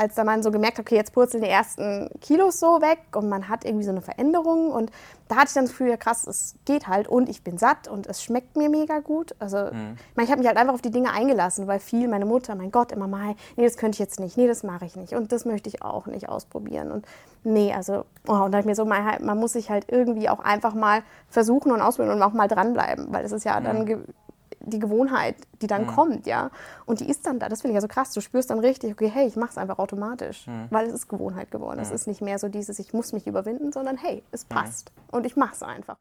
als da man so gemerkt hat, okay, jetzt purzeln die ersten Kilos so weg und man hat irgendwie so eine Veränderung und da hatte ich dann das Gefühl, ja krass, es geht halt und ich bin satt und es schmeckt mir mega gut. Also mhm. ich, ich habe mich halt einfach auf die Dinge eingelassen, weil viel meine Mutter, mein Gott, immer mal, nee, das könnte ich jetzt nicht, nee, das mache ich nicht und das möchte ich auch nicht ausprobieren und nee, also oh, und da ich mir so, man, man, muss sich halt irgendwie auch einfach mal versuchen und ausprobieren und auch mal dranbleiben, weil es ist ja mhm. dann die Gewohnheit, die dann mhm. kommt, ja. Und die ist dann da. Das finde ich ja so krass. Du spürst dann richtig, okay, hey, ich mache es einfach automatisch, mhm. weil es ist Gewohnheit geworden. Mhm. Es ist nicht mehr so dieses, ich muss mich überwinden, sondern hey, es mhm. passt und ich mache es einfach.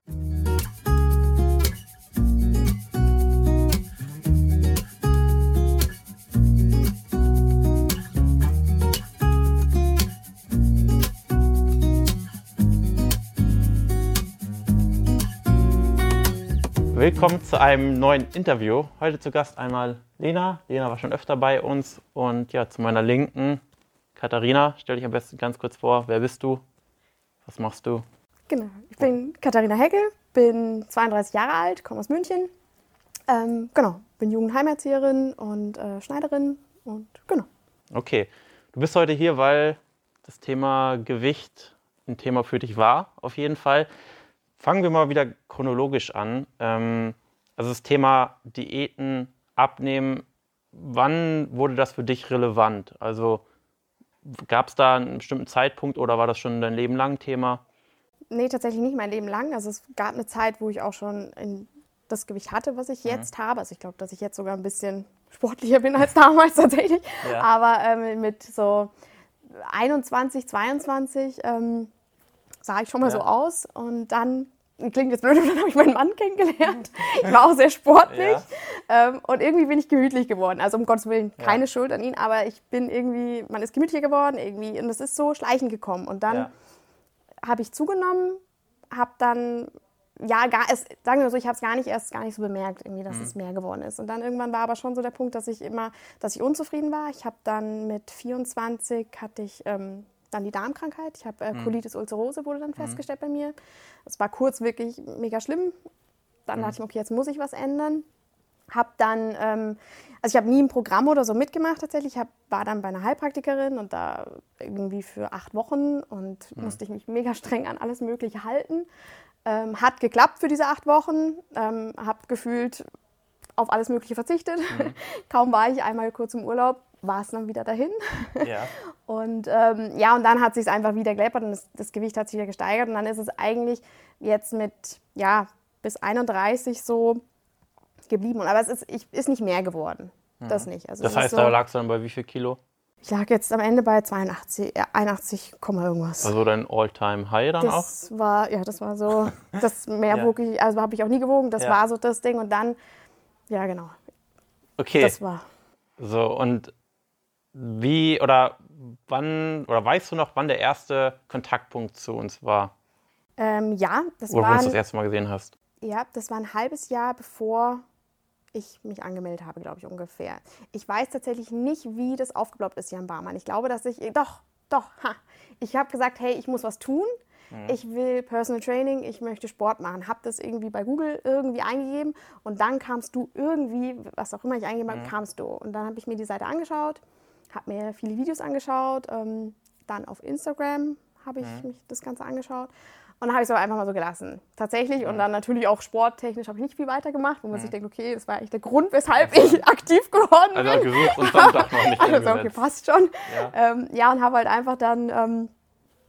Willkommen zu einem neuen Interview. Heute zu Gast einmal Lena. Lena war schon öfter bei uns. Und ja, zu meiner Linken Katharina. Stell dich am besten ganz kurz vor. Wer bist du? Was machst du? Genau, ich bin Katharina Heckel, bin 32 Jahre alt, komme aus München. Ähm, genau, bin Jugendheimerzieherin und äh, Schneiderin und genau. Okay, du bist heute hier, weil das Thema Gewicht ein Thema für dich war, auf jeden Fall. Fangen wir mal wieder chronologisch an. Ähm, also das Thema Diäten, Abnehmen, wann wurde das für dich relevant? Also gab es da einen bestimmten Zeitpunkt oder war das schon dein Leben lang Thema? Nee, tatsächlich nicht mein Leben lang. Also es gab eine Zeit, wo ich auch schon das Gewicht hatte, was ich mhm. jetzt mhm. habe. Also ich glaube, dass ich jetzt sogar ein bisschen sportlicher bin als damals tatsächlich. Ja. Aber ähm, mit so 21, 22 ähm, sah ich schon mal ja. so aus. Und dann, klingt jetzt blöd, dann habe ich meinen Mann kennengelernt. Ich war auch sehr sportlich. Ja. Ähm, und irgendwie bin ich gemütlich geworden. Also um Gottes Willen, keine ja. Schuld an ihn, aber ich bin irgendwie, man ist gemütlicher geworden irgendwie. Und es ist so schleichend gekommen. Und dann habe ich zugenommen, habe dann ja, gar, es, sagen wir so, ich habe es gar nicht erst gar nicht so bemerkt, irgendwie, dass mhm. es mehr geworden ist. Und dann irgendwann war aber schon so der Punkt, dass ich immer, dass ich unzufrieden war. Ich habe dann mit 24 hatte ich ähm, dann die Darmkrankheit. Ich habe äh, mhm. Colitis ulcerose wurde dann mhm. festgestellt bei mir. Es war kurz wirklich mega schlimm. Dann mhm. dachte ich, okay, jetzt muss ich was ändern. Hab dann, ähm, also ich habe nie ein Programm oder so mitgemacht tatsächlich. Ich hab, war dann bei einer Heilpraktikerin und da irgendwie für acht Wochen und mhm. musste ich mich mega streng an alles Mögliche halten. Ähm, hat geklappt für diese acht Wochen. Ähm, habe gefühlt auf alles Mögliche verzichtet. Mhm. Kaum war ich einmal kurz im Urlaub, war es dann wieder dahin. Ja. Und ähm, ja, und dann hat sich einfach wieder geleppert und das, das, Gewicht hat sich wieder gesteigert. Und dann ist es eigentlich jetzt mit, ja, bis 31 so geblieben. Aber es ist, ich, ist nicht mehr geworden. Mhm. Das nicht. Also das heißt, so, da lagst du dann bei wie viel Kilo? Ich lag jetzt am Ende bei 82, äh, 81, irgendwas. Also dein All-Time-High dann das auch? Das war, ja, das war so, das mehr ja. wog ich, also habe ich auch nie gewogen. Das ja. war so das Ding. Und dann, ja, genau. Okay. Das war. So, und wie oder wann oder weißt du noch, wann der erste Kontaktpunkt zu uns war? Ähm, ja, das war. Oder wo du uns das erste Mal gesehen hast? Ja, das war ein halbes Jahr bevor ich mich angemeldet habe, glaube ich ungefähr. Ich weiß tatsächlich nicht, wie das aufgeploppt ist, Jan Barmann. Ich glaube, dass ich. Doch, doch, ha. Ich habe gesagt, hey, ich muss was tun. Mhm. Ich will Personal Training, ich möchte Sport machen. Habe das irgendwie bei Google irgendwie eingegeben und dann kamst du irgendwie, was auch immer ich eingegeben habe, mhm. kamst du. Und dann habe ich mir die Seite angeschaut habe mir viele Videos angeschaut. Ähm, dann auf Instagram habe ich mhm. mich das Ganze angeschaut. Und dann habe ich es aber einfach mal so gelassen. Tatsächlich. Und dann natürlich auch sporttechnisch habe ich nicht viel weitergemacht, wo man mhm. sich denkt, okay, das war eigentlich der Grund, weshalb ich aktiv geworden bin. Also gesucht und dann doch noch nicht Also okay, passt schon. Ja, ähm, ja und habe halt einfach dann ähm,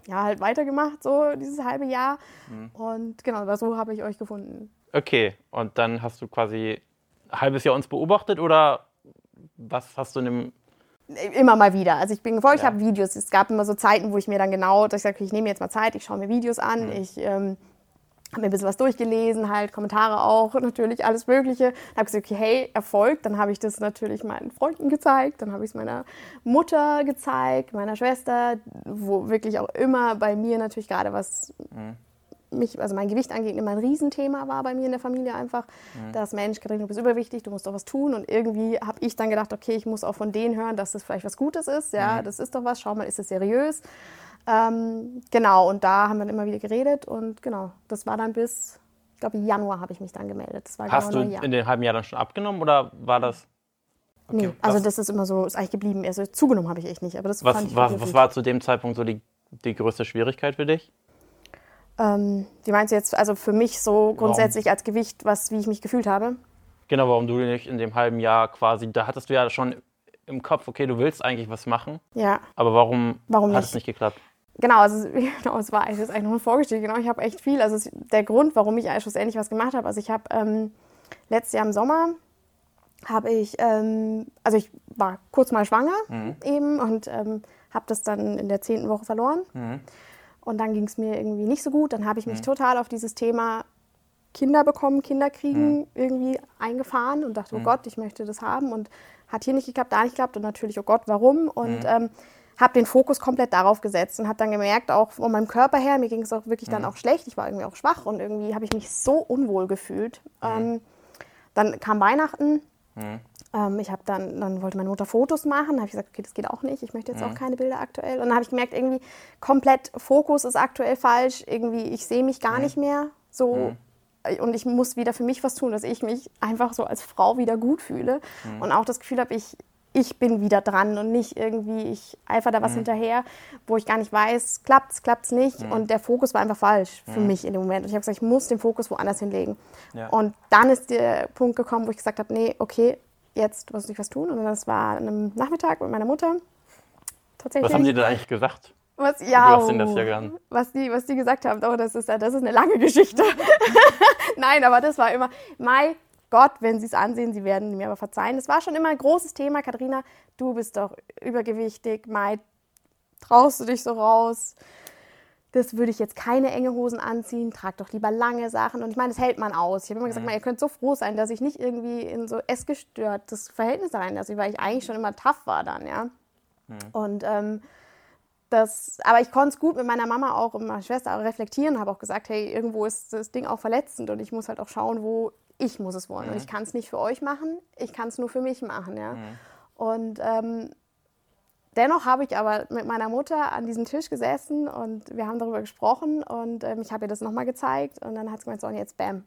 ja, halt weitergemacht, so dieses halbe Jahr. Mhm. Und genau, so habe ich euch gefunden. Okay, und dann hast du quasi ein halbes Jahr uns beobachtet oder was hast du in dem immer mal wieder. Also ich bin gefolgt, ja. ich habe Videos. Es gab immer so Zeiten, wo ich mir dann genau, dass ich sage, ich nehme jetzt mal Zeit, ich schaue mir Videos an, mhm. ich ähm, habe mir ein bisschen was durchgelesen, halt Kommentare auch, natürlich alles Mögliche. Dann habe ich gesagt, okay, hey, Erfolg. Dann habe ich das natürlich meinen Freunden gezeigt, dann habe ich es meiner Mutter gezeigt, meiner Schwester, wo wirklich auch immer bei mir natürlich gerade was mhm mich, also mein Gewicht angeht, immer ein Riesenthema war bei mir in der Familie einfach, mhm. dass Mensch, Katharina, du bist überwichtig, du musst doch was tun. Und irgendwie habe ich dann gedacht, okay, ich muss auch von denen hören, dass das vielleicht was Gutes ist. Ja, mhm. das ist doch was, schau mal, ist es seriös? Ähm, genau, und da haben wir dann immer wieder geredet und genau, das war dann bis, ich glaube, Januar habe ich mich dann gemeldet. Hast du in dem halben Jahr dann schon abgenommen oder war das? Okay, nee, also das ist immer so, ist eigentlich geblieben. Also zugenommen habe ich echt nicht. Aber das was, fand ich was, was war zu dem Zeitpunkt so die, die größte Schwierigkeit für dich? Ähm, wie meinst du jetzt, also für mich so grundsätzlich warum? als Gewicht, was, wie ich mich gefühlt habe? Genau, warum du nicht in dem halben Jahr quasi, da hattest du ja schon im Kopf, okay, du willst eigentlich was machen. Ja. Aber warum, warum hat es nicht geklappt? Genau, also genau, es war eigentlich, eigentlich nur ein Vorgestellt. Genau, ich habe echt viel. Also der Grund, warum ich eigentlich schlussendlich was gemacht habe, also ich habe ähm, letztes Jahr im Sommer habe ich, ähm, also ich war kurz mal schwanger mhm. eben und ähm, habe das dann in der zehnten Woche verloren. Mhm. Und dann ging es mir irgendwie nicht so gut. Dann habe ich mich mhm. total auf dieses Thema Kinder bekommen, Kinder kriegen mhm. irgendwie eingefahren und dachte, oh mhm. Gott, ich möchte das haben. Und hat hier nicht geklappt, da nicht geklappt und natürlich, oh Gott, warum? Und mhm. ähm, habe den Fokus komplett darauf gesetzt und habe dann gemerkt, auch von meinem Körper her, mir ging es auch wirklich dann mhm. auch schlecht. Ich war irgendwie auch schwach und irgendwie habe ich mich so unwohl gefühlt. Ähm, dann kam Weihnachten. Ähm, ich habe dann, dann wollte meine Mutter Fotos machen. Habe ich gesagt, okay, das geht auch nicht. Ich möchte jetzt auch mhm. keine Bilder aktuell. Und dann habe ich gemerkt, irgendwie komplett Fokus ist aktuell falsch. Irgendwie, ich sehe mich gar mhm. nicht mehr so mhm und ich muss wieder für mich was tun, dass ich mich einfach so als Frau wieder gut fühle mhm. und auch das Gefühl habe, ich, ich bin wieder dran und nicht irgendwie, ich einfach da was mhm. hinterher, wo ich gar nicht weiß, klappt es, klappt es nicht. Mhm. Und der Fokus war einfach falsch für mhm. mich in dem Moment. Und ich habe gesagt, ich muss den Fokus woanders hinlegen. Ja. Und dann ist der Punkt gekommen, wo ich gesagt habe, nee, okay, jetzt muss ich was tun. Und das war an einem Nachmittag mit meiner Mutter. Tatsächlich. Was haben die denn eigentlich gesagt? Was, ja, du hast das ja gern. Was die, was die gesagt haben, oh, das ist, das ist eine lange Geschichte. Nein, aber das war immer, Mai, Gott, wenn Sie es ansehen, Sie werden mir aber verzeihen. Das war schon immer ein großes Thema. Katharina, du bist doch übergewichtig. Mai, traust du dich so raus? Das würde ich jetzt keine enge Hosen anziehen. Trag doch lieber lange Sachen. Und ich meine, das hält man aus. Ich habe immer gesagt, mhm. ihr könnt so froh sein, dass ich nicht irgendwie in so essgestörtes Verhältnis rein, also weil ich eigentlich schon immer tough war dann, ja. Mhm. Und ähm, das, aber ich konnte es gut mit meiner Mama auch und meiner Schwester auch reflektieren, habe auch gesagt, hey, irgendwo ist das Ding auch verletzend und ich muss halt auch schauen, wo ich muss es wollen. Mhm. Und ich kann es nicht für euch machen, ich kann es nur für mich machen. Ja? Mhm. Und ähm, dennoch habe ich aber mit meiner Mutter an diesem Tisch gesessen und wir haben darüber gesprochen und ähm, ich habe ihr das nochmal gezeigt und dann hat sie gemeint, so, und jetzt bam,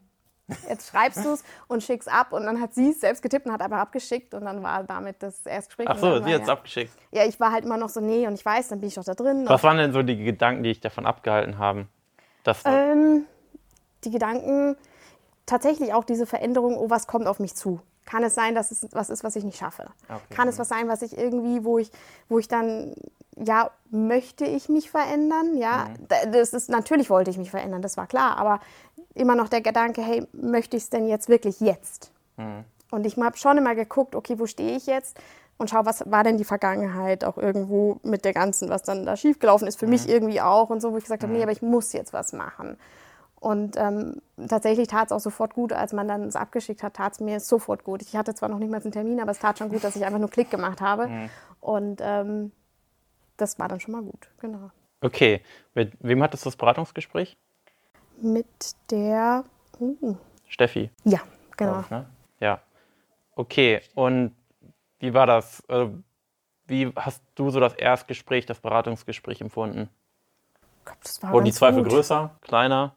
Jetzt schreibst du es und schickst ab. Und dann hat sie es selbst getippt und hat aber abgeschickt. Und dann war damit das Erstgespräch. Ach so, sie hat es ja, abgeschickt. Ja, ich war halt immer noch so, nee, und ich weiß, dann bin ich doch da drin. Was waren denn so die Gedanken, die dich davon abgehalten haben? Dass ähm, die Gedanken, tatsächlich auch diese Veränderung, oh, was kommt auf mich zu? Kann es sein, dass es was ist, was ich nicht schaffe? Okay. Kann es was sein, was ich irgendwie, wo ich, wo ich dann, ja, möchte ich mich verändern? Ja, mhm. das ist, natürlich wollte ich mich verändern, das war klar, aber immer noch der Gedanke, hey, möchte ich es denn jetzt wirklich jetzt? Mhm. Und ich habe schon immer geguckt, okay, wo stehe ich jetzt? Und schau, was war denn die Vergangenheit auch irgendwo mit der ganzen, was dann da schiefgelaufen ist, für mhm. mich irgendwie auch und so, wo ich gesagt habe, nee, mhm. aber ich muss jetzt was machen. Und ähm, tatsächlich tat es auch sofort gut, als man dann es abgeschickt hat, tat es mir sofort gut. Ich hatte zwar noch nicht mal einen Termin, aber es tat schon gut, dass ich einfach nur Klick gemacht habe. Mhm. Und ähm, das war dann schon mal gut, genau. Okay, mit wem hattest du das Beratungsgespräch? mit der uh. Steffi. Ja, genau. Ich, ne? Ja. Okay, und wie war das? Also, wie hast du so das Erstgespräch, das Beratungsgespräch empfunden? Glaub, das war Wurden die Zweifel gut. größer, kleiner?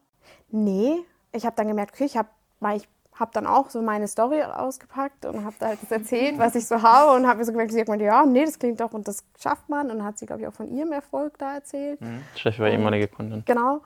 Nee, ich habe dann gemerkt, okay, ich habe ich habe dann auch so meine Story ausgepackt und habe da halt das erzählt, was ich so habe und habe mir so gemerkt, sie hat gemeint, ja, nee, das klingt doch und das schafft man und hat sie, glaube ich, auch von ihrem Erfolg da erzählt. Mhm. Steffi war ehemalige Kundin. Genau.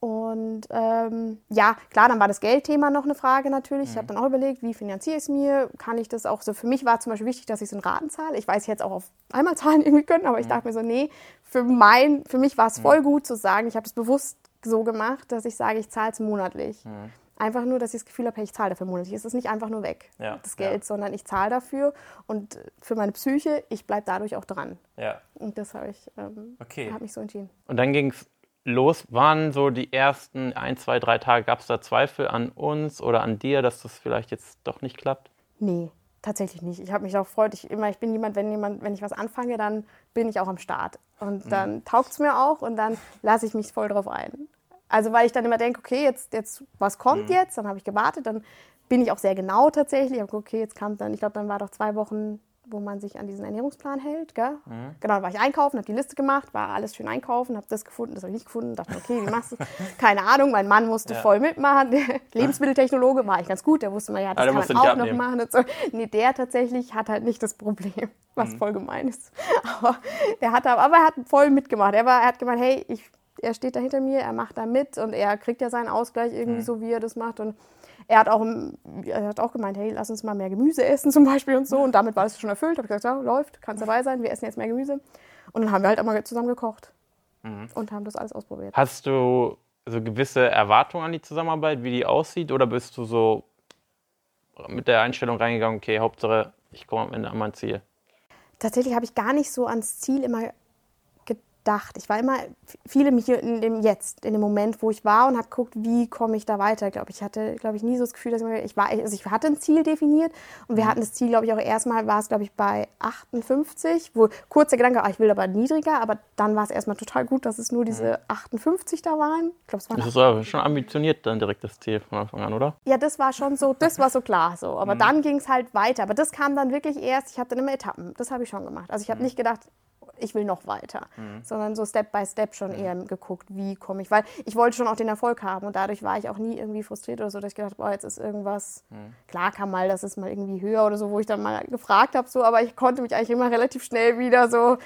Und ähm, ja, klar, dann war das Geldthema noch eine Frage natürlich. Mhm. Ich habe dann auch überlegt, wie finanziere ich es mir? Kann ich das auch so? Für mich war zum Beispiel wichtig, dass ich so einen Raten zahle. Ich weiß, ich hätte es auch auf einmal zahlen irgendwie können, aber mhm. ich dachte mir so, nee, für, mein, für mich war es mhm. voll gut zu sagen, ich habe es bewusst so gemacht, dass ich sage, ich zahle es monatlich. Mhm. Einfach nur, dass ich das Gefühl habe, hey, ich zahle dafür monatlich. Es ist nicht einfach nur weg, ja. das Geld, ja. sondern ich zahle dafür und für meine Psyche, ich bleibe dadurch auch dran. Ja. Und das habe ich, ähm, okay. habe mich so entschieden. Und dann ging es los waren, so die ersten ein, zwei, drei Tage, gab es da Zweifel an uns oder an dir, dass das vielleicht jetzt doch nicht klappt? Nee, tatsächlich nicht. Ich habe mich auch gefreut. Ich, immer, ich bin jemand, wenn, jemand, wenn ich was anfange, dann bin ich auch am Start. Und mhm. dann mhm. taugt es mir auch und dann lasse ich mich voll drauf ein. Also weil ich dann immer denke, okay, jetzt, jetzt was kommt mhm. jetzt? Dann habe ich gewartet, dann bin ich auch sehr genau tatsächlich. Okay, jetzt kam dann, ich glaube, dann war doch zwei Wochen wo man sich an diesen Ernährungsplan hält. Gell? Mhm. Genau, da war ich einkaufen, habe die Liste gemacht, war alles schön einkaufen, habe das gefunden, das habe ich nicht gefunden, dachte, okay, wie machst du Keine Ahnung, mein Mann musste ja. voll mitmachen. Der Lebensmitteltechnologe war eigentlich ganz gut, der wusste mal, ja, das kann man auch noch machen. Und so. Nee, der tatsächlich hat halt nicht das Problem, was mhm. voll gemein ist. Aber, der hat, aber er hat voll mitgemacht. Er, war, er hat gemeint, hey, ich, er steht da hinter mir, er macht da mit und er kriegt ja seinen Ausgleich irgendwie mhm. so, wie er das macht. Und er hat auch, er hat auch gemeint, hey, lass uns mal mehr Gemüse essen zum Beispiel und so. Und damit war es schon erfüllt. Habe ich gesagt, ja, läuft, kannst dabei sein, wir essen jetzt mehr Gemüse. Und dann haben wir halt einmal zusammen gekocht mhm. und haben das alles ausprobiert. Hast du so gewisse Erwartungen an die Zusammenarbeit, wie die aussieht? Oder bist du so mit der Einstellung reingegangen, okay, Hauptsache, ich komme am Ende an mein Ziel? Tatsächlich habe ich gar nicht so ans Ziel immer gedacht. Ich war immer viele mich in dem Jetzt, in dem Moment, wo ich war und habe geguckt, wie komme ich da weiter. Glaube ich hatte, glaube ich, nie so das Gefühl, dass ich, ich war, also ich hatte ein Ziel definiert und wir mhm. hatten das Ziel, glaube ich, auch erstmal war es, glaube ich, bei 58, wo kurz der Gedanke, ah, ich will aber niedriger, aber dann war es erstmal total gut, dass es nur diese 58 mhm. da waren. Ich glaube, es waren das ist aber schon ambitioniert dann direkt das Ziel von Anfang an, oder? Ja, das war schon so, das war so klar so. Aber mhm. dann ging es halt weiter. Aber das kam dann wirklich erst, ich habe dann immer Etappen. Das habe ich schon gemacht. Also ich habe mhm. nicht gedacht, ich will noch weiter, mhm. sondern so Step by Step schon mhm. eher geguckt, wie komme ich, weil ich wollte schon auch den Erfolg haben und dadurch war ich auch nie irgendwie frustriert oder so, dass ich gedacht, boah, jetzt ist irgendwas, mhm. klar kam mal, das ist mal irgendwie höher oder so, wo ich dann mal gefragt habe, so, aber ich konnte mich eigentlich immer relativ schnell wieder so ja.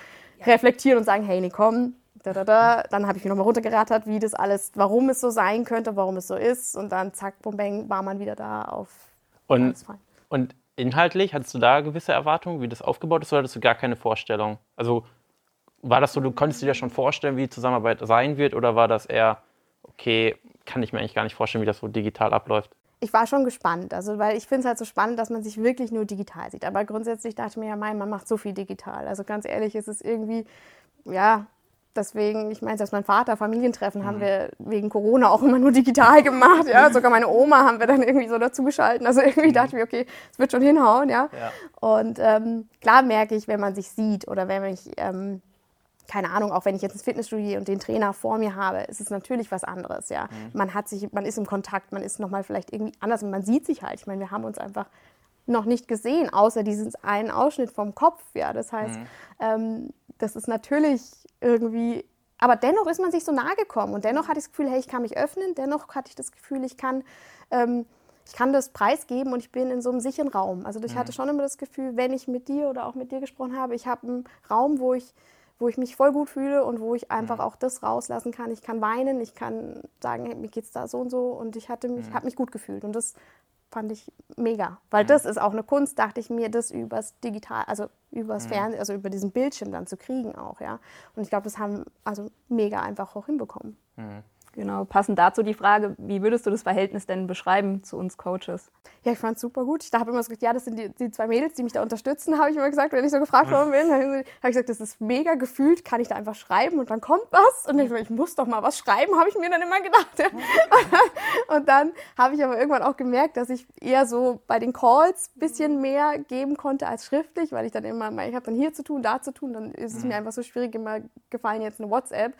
reflektieren und sagen, hey, nee, komm, da, da, da. Dann habe ich mich nochmal runtergerattert, wie das alles, warum es so sein könnte, warum es so ist und dann zack, bum, bang, war man wieder da auf und, und inhaltlich, hattest du da gewisse Erwartungen, wie das aufgebaut ist, oder hattest du gar keine Vorstellung? Also war das so, du konntest dir ja schon vorstellen, wie die Zusammenarbeit sein wird, oder war das eher, okay, kann ich mir eigentlich gar nicht vorstellen, wie das so digital abläuft? Ich war schon gespannt, also weil ich finde es halt so spannend, dass man sich wirklich nur digital sieht. Aber grundsätzlich dachte ich mir ja, mein, man macht so viel digital. Also ganz ehrlich, ist es irgendwie, ja, deswegen, ich meine, selbst mein Vater, Familientreffen mhm. haben wir wegen Corona auch immer nur digital gemacht, ja. Sogar meine Oma haben wir dann irgendwie so dazugeschalten. Also irgendwie mhm. dachte ich mir, okay, es wird schon hinhauen, ja. ja. Und ähm, klar merke ich, wenn man sich sieht oder wenn ich ähm, keine Ahnung, auch wenn ich jetzt ins Fitnessstudio und den Trainer vor mir habe, ist es natürlich was anderes, ja. Mhm. Man hat sich, man ist im Kontakt, man ist nochmal vielleicht irgendwie anders und man sieht sich halt. Ich meine, wir haben uns einfach noch nicht gesehen, außer diesen einen Ausschnitt vom Kopf, ja. Das heißt, mhm. ähm, das ist natürlich irgendwie, aber dennoch ist man sich so nahe gekommen und dennoch hatte ich das Gefühl, hey, ich kann mich öffnen, dennoch hatte ich das Gefühl, ich kann, ähm, ich kann das preisgeben und ich bin in so einem sicheren Raum. Also ich mhm. hatte schon immer das Gefühl, wenn ich mit dir oder auch mit dir gesprochen habe, ich habe einen Raum, wo ich wo ich mich voll gut fühle und wo ich einfach mhm. auch das rauslassen kann. Ich kann weinen, ich kann sagen, hey, mir geht's da so und so und ich hatte mich, mhm. habe mich gut gefühlt und das fand ich mega, weil mhm. das ist auch eine Kunst, dachte ich mir, das übers digital, also übers mhm. Fernsehen, also über diesen Bildschirm dann zu kriegen auch, ja. Und ich glaube, das haben also mega einfach auch hinbekommen. Mhm. Genau, passend dazu die Frage, wie würdest du das Verhältnis denn beschreiben zu uns Coaches? Ja, ich fand es super gut. Ich habe immer gesagt, ja, das sind die, die, zwei Mädels, die mich da unterstützen, habe ich immer gesagt, wenn ich so gefragt worden bin. Habe ich gesagt, das ist mega gefühlt, kann ich da einfach schreiben und dann kommt was. Und ich, ich muss doch mal was schreiben, habe ich mir dann immer gedacht. Ja. Und dann habe ich aber irgendwann auch gemerkt, dass ich eher so bei den Calls ein bisschen mehr geben konnte als schriftlich, weil ich dann immer, ich habe dann hier zu tun, da zu tun, dann ist es mir mhm. einfach so schwierig immer gefallen, jetzt eine WhatsApp.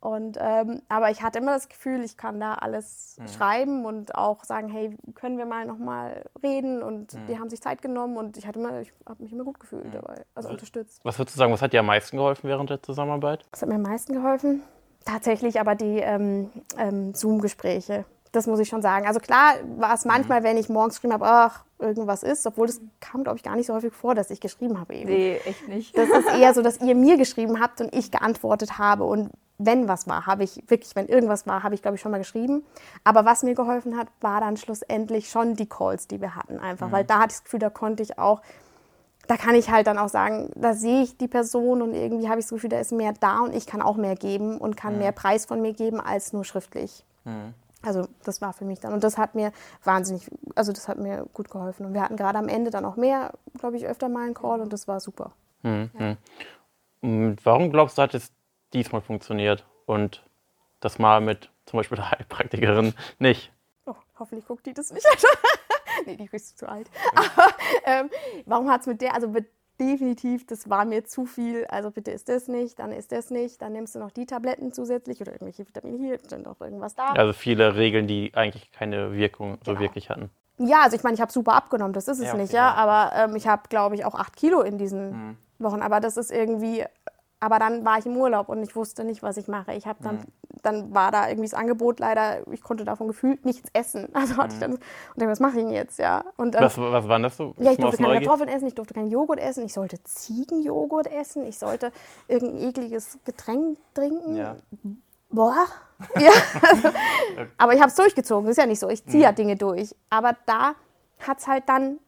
Und, ähm, aber ich hatte immer das Gefühl, ich kann da alles mhm. schreiben und auch sagen, hey, können wir mal nochmal reden? Und mhm. die haben sich Zeit genommen und ich hatte immer, ich habe mich immer gut gefühlt mhm. dabei, also was, unterstützt. Was würdest du sagen, was hat dir am meisten geholfen während der Zusammenarbeit? Was hat mir am meisten geholfen? Tatsächlich aber die ähm, ähm, Zoom-Gespräche. Das muss ich schon sagen. Also klar war es manchmal, mhm. wenn ich morgens geschrieben habe, ach, irgendwas ist, obwohl das kam, glaube ich, gar nicht so häufig vor, dass ich geschrieben habe eben. Nee, echt nicht. Das ist eher so, dass ihr mir geschrieben habt und ich geantwortet habe. Und wenn was war, habe ich wirklich, wenn irgendwas war, habe ich, glaube ich, schon mal geschrieben. Aber was mir geholfen hat, war dann schlussendlich schon die Calls, die wir hatten einfach. Mhm. Weil da hatte ich das Gefühl, da konnte ich auch, da kann ich halt dann auch sagen, da sehe ich die Person und irgendwie habe ich das Gefühl, da ist mehr da und ich kann auch mehr geben und kann mhm. mehr Preis von mir geben als nur schriftlich. Mhm. Also das war für mich dann. Und das hat mir wahnsinnig, also das hat mir gut geholfen. Und wir hatten gerade am Ende dann auch mehr, glaube ich, öfter mal einen Call und das war super. Mhm. Ja. Und warum glaubst du, hat es diesmal funktioniert und das mal mit zum Beispiel der Heilpraktikerin nicht? Oh, hoffentlich guckt die das nicht. nee, die ist zu alt. Aber ähm, warum hat es mit der, also mit definitiv, das war mir zu viel. Also bitte ist das nicht, dann ist das nicht, dann nimmst du noch die Tabletten zusätzlich oder irgendwelche Vitamine hier, dann noch irgendwas da. Also viele Regeln, die eigentlich keine Wirkung so genau. wirklich hatten. Ja, also ich meine, ich habe super abgenommen, das ist es ja, okay, nicht, ja. Aber ähm, ich habe, glaube ich, auch acht Kilo in diesen mhm. Wochen. Aber das ist irgendwie, aber dann war ich im Urlaub und ich wusste nicht, was ich mache. Ich habe dann, mhm. dann war da irgendwie das Angebot leider, ich konnte davon gefühlt nichts essen. Also hatte mhm. ich dann, und dachte, was mache ich denn jetzt, ja? Und, ähm, was, was war das so? Ja, ich durfte keine Kartoffeln essen, ich durfte keinen Joghurt essen, ich sollte Ziegenjoghurt essen, ich sollte irgendein ekliges Getränk trinken. Ja. Boah. ja. aber ich habe es durchgezogen, das ist ja nicht so. Ich ziehe ja mhm. Dinge durch. Aber da hat es halt dann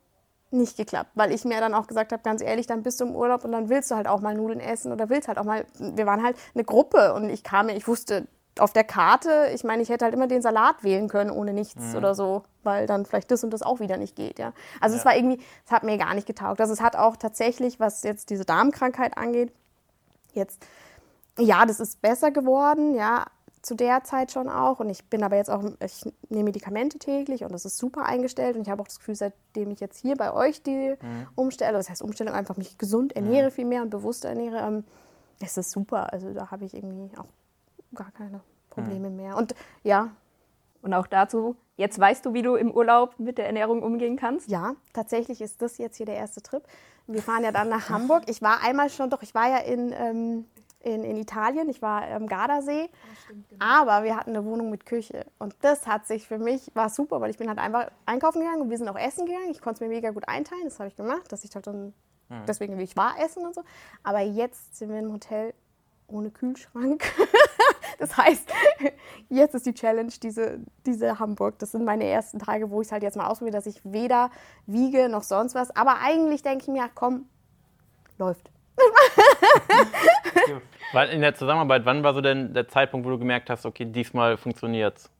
nicht geklappt, weil ich mir dann auch gesagt habe, ganz ehrlich, dann bist du im Urlaub und dann willst du halt auch mal Nudeln essen oder willst halt auch mal, wir waren halt eine Gruppe und ich kam, ich wusste auf der Karte, ich meine, ich hätte halt immer den Salat wählen können ohne nichts mhm. oder so, weil dann vielleicht das und das auch wieder nicht geht, ja. Also ja. es war irgendwie, es hat mir gar nicht getaugt. Also es hat auch tatsächlich, was jetzt diese Darmkrankheit angeht, jetzt, ja, das ist besser geworden, ja, zu der Zeit schon auch. Und ich bin aber jetzt auch, ich nehme Medikamente täglich und das ist super eingestellt. Und ich habe auch das Gefühl, seitdem ich jetzt hier bei euch die mhm. umstelle, das heißt Umstellung, einfach mich gesund ernähre mhm. viel mehr und bewusst ernähre, ähm, ist das super. Also da habe ich irgendwie auch gar keine Probleme mhm. mehr. Und ja. Und auch dazu, jetzt weißt du, wie du im Urlaub mit der Ernährung umgehen kannst? Ja, tatsächlich ist das jetzt hier der erste Trip. Wir fahren ja dann nach Hamburg. Ich war einmal schon, doch, ich war ja in ähm, in, in Italien. Ich war am Gardasee. Ah, stimmt, genau. Aber wir hatten eine Wohnung mit Küche. Und das hat sich für mich, war super, weil ich bin halt einfach einkaufen gegangen und wir sind auch essen gegangen. Ich konnte es mir mega gut einteilen. Das habe ich gemacht, dass ich halt dann, hm. deswegen wie ich war, essen und so. Aber jetzt sind wir im Hotel ohne Kühlschrank. das heißt, jetzt ist die Challenge diese, diese Hamburg. Das sind meine ersten Tage, wo ich es halt jetzt mal ausprobiere, dass ich weder wiege noch sonst was. Aber eigentlich denke ich mir, komm, läuft. in der Zusammenarbeit, wann war so denn der Zeitpunkt, wo du gemerkt hast, okay, diesmal funktioniert's?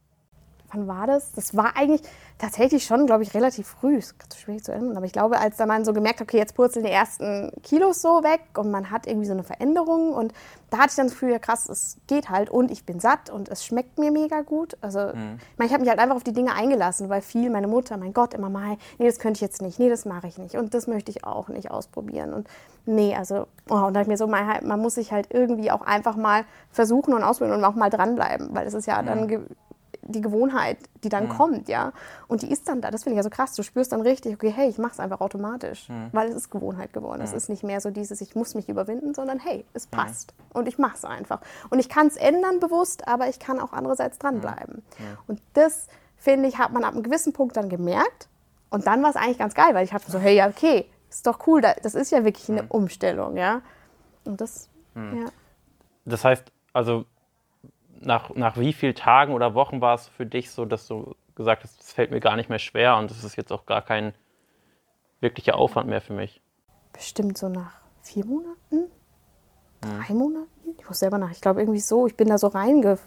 Wann war das? Das war eigentlich tatsächlich schon, glaube ich, relativ früh. Das ist ganz schwierig zu erinnern. Aber ich glaube, als da man so gemerkt hat, okay, jetzt purzeln die ersten Kilos so weg und man hat irgendwie so eine Veränderung. Und da hatte ich dann das Gefühl, ja krass, es geht halt und ich bin satt und es schmeckt mir mega gut. Also, mhm. ich, mein, ich habe mich halt einfach auf die Dinge eingelassen, weil viel meine Mutter, mein Gott, immer mal, nee, das könnte ich jetzt nicht, nee, das mache ich nicht und das möchte ich auch nicht ausprobieren. Und nee, also, oh, und da habe ich mir so, man, man, muss sich halt irgendwie auch einfach mal versuchen und ausprobieren und auch mal dranbleiben, weil es ist ja mhm. Die Gewohnheit, die dann mhm. kommt, ja. Und die ist dann da. Das finde ich ja so krass. Du spürst dann richtig, okay, hey, ich mache es einfach automatisch, mhm. weil es ist Gewohnheit geworden. Mhm. Es ist nicht mehr so dieses, ich muss mich überwinden, sondern hey, es mhm. passt und ich mache es einfach. Und ich kann es ändern bewusst, aber ich kann auch andererseits dranbleiben. Mhm. Und das finde ich, hat man ab einem gewissen Punkt dann gemerkt. Und dann war es eigentlich ganz geil, weil ich hatte so, hey, ja, okay, ist doch cool, das ist ja wirklich eine mhm. Umstellung, ja. Und das, ja. Das heißt, also nach, nach wie vielen Tagen oder Wochen war es für dich so, dass du gesagt hast, es fällt mir gar nicht mehr schwer und es ist jetzt auch gar kein wirklicher Aufwand mehr für mich? Bestimmt so nach vier Monaten, hm. drei Monaten. Ich muss selber nach. Ich glaube irgendwie so. Ich bin da so reinge.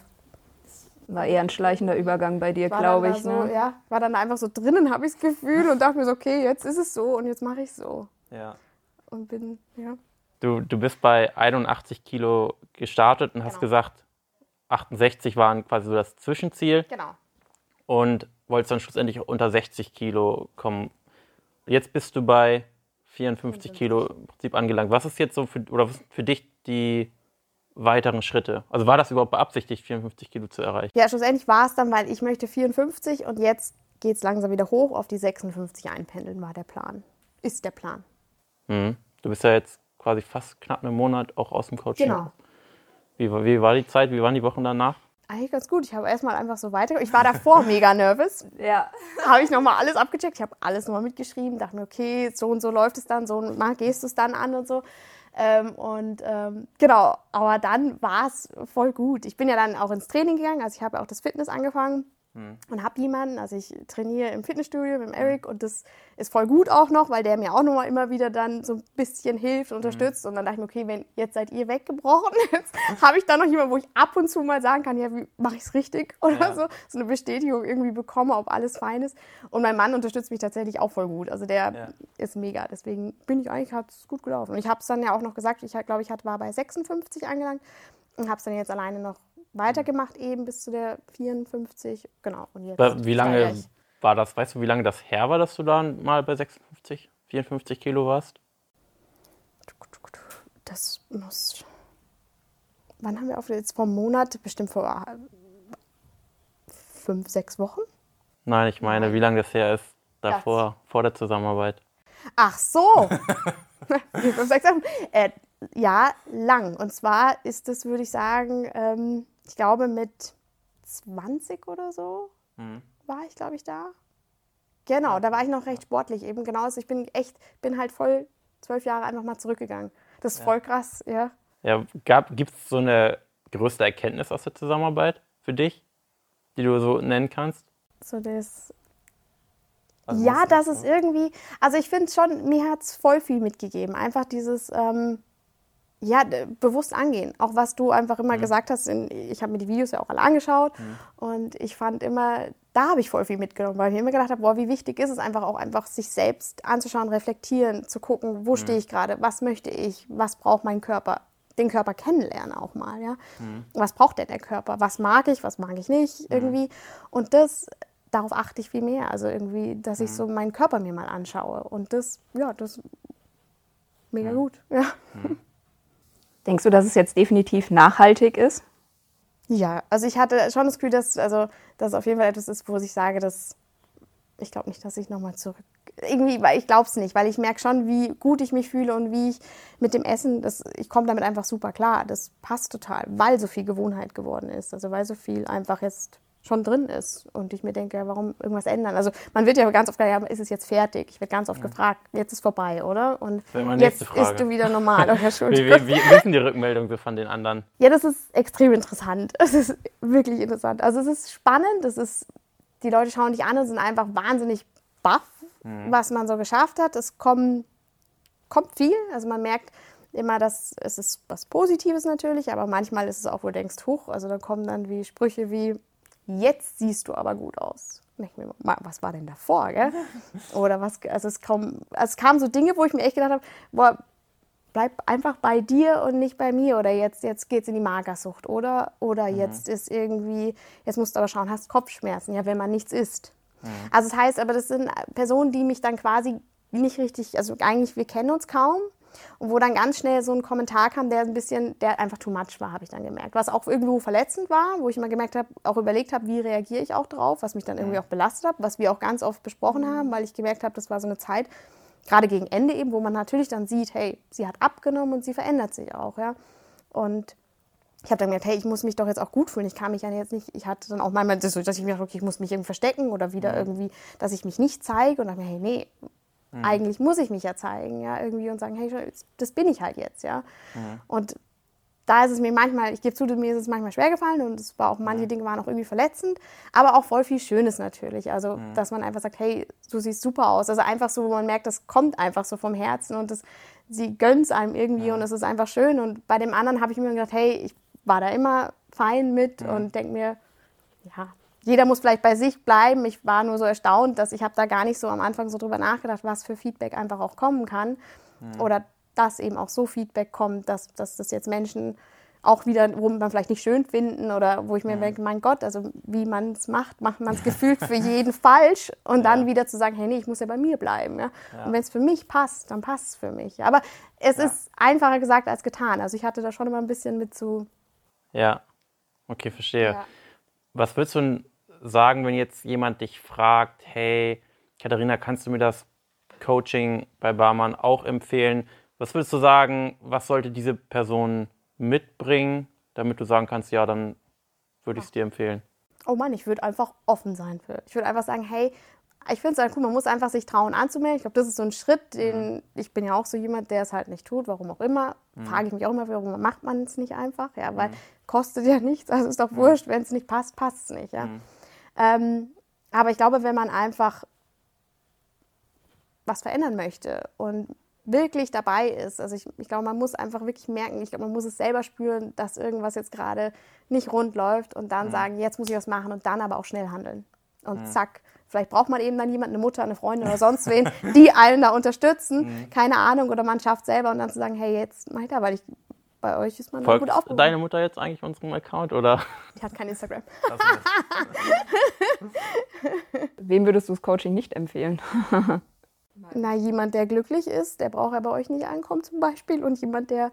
War eher ein schleichender Übergang bei dir, glaube ich. So, ne? Ja, war dann einfach so drinnen, habe ich das Gefühl und dachte mir so, okay, jetzt ist es so und jetzt mache ich es so. Ja. Und bin, ja. Du, du bist bei 81 Kilo gestartet und genau. hast gesagt, 68 waren quasi so das Zwischenziel. Genau. Und wolltest dann schlussendlich unter 60 Kilo kommen. Jetzt bist du bei 54 Kilo im Prinzip angelangt. Was ist jetzt so für, oder was für dich die weiteren Schritte? Also war das überhaupt beabsichtigt, 54 Kilo zu erreichen? Ja, schlussendlich war es dann, weil ich möchte 54 und jetzt geht es langsam wieder hoch auf die 56 einpendeln, war der Plan. Ist der Plan. Mhm. Du bist ja jetzt quasi fast knapp einen Monat auch aus dem Coaching. Genau. Wie, wie war die Zeit? Wie waren die Wochen danach? Eigentlich ganz gut. Ich habe erstmal einfach so weiter. Ich war davor mega nervös. Ja. Habe ich nochmal alles abgecheckt. Ich habe alles nochmal mitgeschrieben. Dachte mir, okay, so und so läuft es dann, so mal gehst du es dann an und so. Ähm, und ähm, genau, aber dann war es voll gut. Ich bin ja dann auch ins Training gegangen. Also ich habe auch das Fitness angefangen hm. und habe jemanden, also ich trainiere im Fitnessstudio mit dem Eric und das ist voll gut auch noch, weil der mir auch nochmal immer wieder dann so ein bisschen hilft, unterstützt hm. und dann dachte ich mir, okay, wenn jetzt seid ihr weggebrochen, jetzt habe ich da noch jemanden, wo ich ab und zu mal sagen kann, ja, wie mache ich es richtig oder ja. so, so eine Bestätigung irgendwie bekomme, ob alles fein ist und mein Mann unterstützt mich tatsächlich auch voll gut, also der ja. ist mega, deswegen bin ich eigentlich, hat es gut gelaufen und ich habe es dann ja auch noch gesagt, ich glaube, ich war bei 56 angelangt und habe es dann jetzt alleine noch weitergemacht eben bis zu der 54. Genau. Und jetzt wie lange war das? Weißt du, wie lange das her war, dass du da mal bei 56, 54 Kilo warst? Das muss. Wann haben wir auf jetzt vor einem Monat? Bestimmt vor fünf, sechs Wochen? Nein, ich meine, wie lange das her ist, davor, das. vor der Zusammenarbeit? Ach so. äh, ja, lang. Und zwar ist es, würde ich sagen, ähm, ich glaube mit 20 oder so mhm. war ich, glaube ich, da. Genau, da war ich noch recht sportlich eben. Genau, also ich bin echt, bin halt voll zwölf Jahre einfach mal zurückgegangen. Das ist ja. voll krass, ja. Ja, gibt es so eine größte Erkenntnis aus der Zusammenarbeit für dich, die du so nennen kannst? So das. Also ja, das ist irgendwie, also ich finde schon, mir hat es voll viel mitgegeben. Einfach dieses, ähm, ja, bewusst angehen. Auch was du einfach immer mhm. gesagt hast, in, ich habe mir die Videos ja auch alle angeschaut mhm. und ich fand immer, da habe ich voll viel mitgenommen, weil ich mir immer gedacht habe, boah, wie wichtig ist es einfach auch einfach, sich selbst anzuschauen, reflektieren, zu gucken, wo mhm. stehe ich gerade, was möchte ich, was braucht mein Körper, den Körper kennenlernen auch mal, ja. Mhm. Was braucht denn der Körper? Was mag ich, was mag ich nicht mhm. irgendwie? Und das, darauf achte ich viel mehr. Also irgendwie, dass ich mhm. so meinen Körper mir mal anschaue. Und das, ja, das mega gut, ja. Denkst du, dass es jetzt definitiv nachhaltig ist? Ja, also ich hatte schon das Gefühl, dass also das auf jeden Fall etwas ist, wo ich sage, dass ich glaube nicht, dass ich nochmal zurück. Irgendwie, weil ich glaube es nicht, weil ich merke schon, wie gut ich mich fühle und wie ich mit dem Essen, das, ich komme damit einfach super klar. Das passt total, weil so viel Gewohnheit geworden ist. Also weil so viel einfach jetzt schon drin ist. Und ich mir denke, warum irgendwas ändern? Also man wird ja ganz oft gefragt, ja, ist es jetzt fertig? Ich werde ganz oft ja. gefragt, jetzt ist vorbei, oder? Und jetzt ist du wieder normal. Oh, wie, wie, wie ist denn die Rückmeldung so von den anderen? Ja, das ist extrem interessant. Es ist wirklich interessant. Also es ist spannend, es ist, die Leute schauen dich an und sind einfach wahnsinnig baff, mhm. was man so geschafft hat. Es kommt, kommt viel, also man merkt, immer, dass es ist was Positives natürlich, aber manchmal ist es auch, wo du denkst, hoch. Also da kommen dann wie Sprüche wie, jetzt siehst du aber gut aus. Mir, was war denn davor, gell? Oder was, also es, kaum, also es kamen so Dinge, wo ich mir echt gedacht habe, boah, bleib einfach bei dir und nicht bei mir. Oder jetzt, jetzt es in die Magersucht, oder? Oder mhm. jetzt ist irgendwie, jetzt musst du aber schauen, hast Kopfschmerzen, ja, wenn man nichts isst. Mhm. Also das heißt aber, das sind Personen, die mich dann quasi nicht richtig, also eigentlich, wir kennen uns kaum, und wo dann ganz schnell so ein Kommentar kam, der ein bisschen, der einfach too much war, habe ich dann gemerkt. Was auch irgendwo verletzend war, wo ich mal gemerkt habe, auch überlegt habe, wie reagiere ich auch drauf, was mich dann irgendwie auch belastet hat, was wir auch ganz oft besprochen mhm. haben, weil ich gemerkt habe, das war so eine Zeit, gerade gegen Ende eben, wo man natürlich dann sieht, hey, sie hat abgenommen und sie verändert sich auch, ja. Und ich habe dann gemerkt, hey, ich muss mich doch jetzt auch gut fühlen. Ich kann mich ja jetzt nicht, ich hatte dann auch manchmal das so, dass ich mir dachte, okay, ich muss mich irgendwie verstecken oder wieder mhm. irgendwie, dass ich mich nicht zeige und dachte mir, hey, nee, Mhm. Eigentlich muss ich mich ja zeigen, ja, irgendwie und sagen, hey, das bin ich halt jetzt, ja. Mhm. Und da ist es mir manchmal, ich gebe zu, mir ist es manchmal schwer gefallen und es war auch, manche mhm. Dinge waren auch irgendwie verletzend, aber auch voll viel Schönes natürlich. Also, mhm. dass man einfach sagt, hey, du siehst super aus. Also einfach so, wo man merkt, das kommt einfach so vom Herzen und das, sie gönnt es einem irgendwie und es ist einfach schön. Und bei dem anderen habe ich mir gedacht, hey, ich war da immer fein mit und denke mir, ja, jeder muss vielleicht bei sich bleiben. Ich war nur so erstaunt, dass ich habe da gar nicht so am Anfang so drüber nachgedacht, was für Feedback einfach auch kommen kann. Mhm. Oder dass eben auch so Feedback kommt, dass, dass das jetzt Menschen auch wieder, wo man vielleicht nicht schön finden oder wo ich mir mhm. denke, mein Gott, also wie man es macht, macht man es gefühlt für jeden falsch und ja. dann wieder zu sagen, hey, nee, ich muss ja bei mir bleiben. Ja? ja. Und wenn es für mich passt, dann passt es für mich. Aber es ja. ist einfacher gesagt als getan. Also ich hatte da schon immer ein bisschen mit zu. Ja, okay, verstehe. Was würdest du sagen, wenn jetzt jemand dich fragt, hey, Katharina, kannst du mir das Coaching bei Barmann auch empfehlen? Was würdest du sagen, was sollte diese Person mitbringen, damit du sagen kannst, ja, dann würde ich es dir empfehlen? Oh Mann, ich würde einfach offen sein für. Ich würde einfach sagen, hey, ich finde es halt cool, man muss einfach sich trauen anzumelden. Ich glaube, das ist so ein Schritt, den mhm. ich bin ja auch so jemand, der es halt nicht tut, warum auch immer. Mhm. Frage ich mich auch immer, warum macht man es nicht einfach? Ja, weil mhm. kostet ja nichts, also ist doch mhm. wurscht, wenn es nicht passt, passt es nicht. Ja. Mhm. Ähm, aber ich glaube, wenn man einfach was verändern möchte und wirklich dabei ist, also ich, ich glaube, man muss einfach wirklich merken, ich glaube, man muss es selber spüren, dass irgendwas jetzt gerade nicht rund läuft und dann mhm. sagen, jetzt muss ich was machen und dann aber auch schnell handeln. Und mhm. zack, vielleicht braucht man eben dann jemanden, eine Mutter, eine Freundin oder sonst wen, die einen da unterstützen, mhm. keine Ahnung, oder man schafft selber und dann zu sagen, hey, jetzt mach ich da, weil ich bei euch ist man Folgt gut aufgehoben. deine Mutter jetzt eigentlich unserem Account oder? Die hat kein Instagram. Wem würdest du das Coaching nicht empfehlen? Na, jemand, der glücklich ist, der braucht ja bei euch nicht ankommen zum Beispiel. Und jemand, der,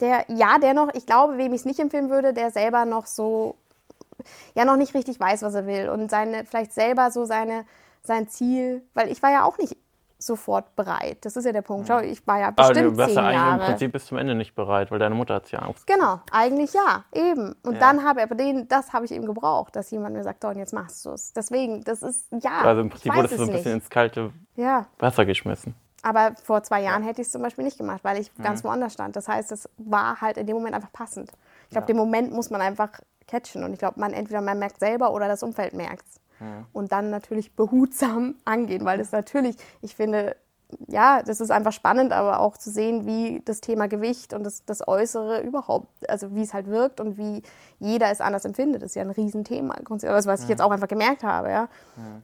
der, ja, der noch, ich glaube, wem ich es nicht empfehlen würde, der selber noch so, ja, noch nicht richtig weiß, was er will und seine, vielleicht selber so seine sein Ziel, weil ich war ja auch nicht sofort bereit. Das ist ja der Punkt. Schau, ich war ja bestimmt Aber du warst ja eigentlich Jahre. im Prinzip bis zum Ende nicht bereit, weil deine Mutter hat es ja Angst. Genau, eigentlich ja, eben. Und ja. dann habe ich, aber den, das habe ich eben gebraucht, dass jemand mir sagt, so, und jetzt machst du es. Deswegen, das ist, ja, Also im Prinzip wurdest du so ein bisschen nicht. ins kalte ja. Wasser geschmissen. Aber vor zwei Jahren hätte ich es zum Beispiel nicht gemacht, weil ich mhm. ganz woanders stand. Das heißt, es war halt in dem Moment einfach passend. Ich glaube, ja. den Moment muss man einfach catchen. Und ich glaube, man entweder man merkt selber oder das Umfeld merkt es. Mhm. Und dann natürlich behutsam angehen, weil das natürlich, ich finde, ja, das ist einfach spannend, aber auch zu sehen, wie das Thema Gewicht und das, das Äußere überhaupt, also wie es halt wirkt und wie jeder es anders empfindet, ist ja ein Riesenthema. Das, was ich jetzt auch einfach gemerkt habe, ja.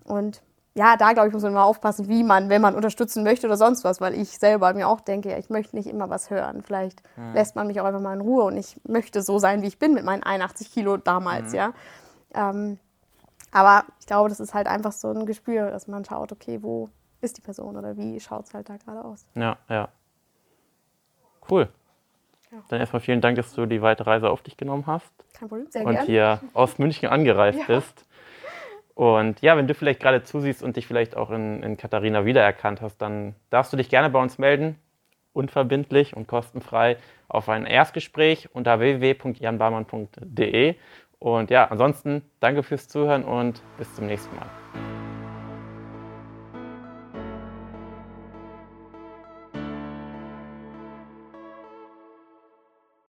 Und ja, da glaube ich, muss man immer aufpassen, wie man, wenn man unterstützen möchte oder sonst was, weil ich selber mir auch denke, ja, ich möchte nicht immer was hören. Vielleicht mhm. lässt man mich auch einfach mal in Ruhe und ich möchte so sein, wie ich bin mit meinen 81 Kilo damals, mhm. ja. Ähm, aber ich glaube, das ist halt einfach so ein Gespür, dass man schaut, okay, wo ist die Person oder wie schaut es halt da gerade aus. Ja, ja. Cool. Ja. Dann erstmal vielen Dank, dass du die weite Reise auf dich genommen hast. Kein Problem, sehr Und gern. hier aus München angereist ja. bist. Und ja, wenn du vielleicht gerade zusiehst und dich vielleicht auch in, in Katharina wiedererkannt hast, dann darfst du dich gerne bei uns melden, unverbindlich und kostenfrei auf ein Erstgespräch unter www.janbarmann.de. Und ja, ansonsten danke fürs Zuhören und bis zum nächsten Mal.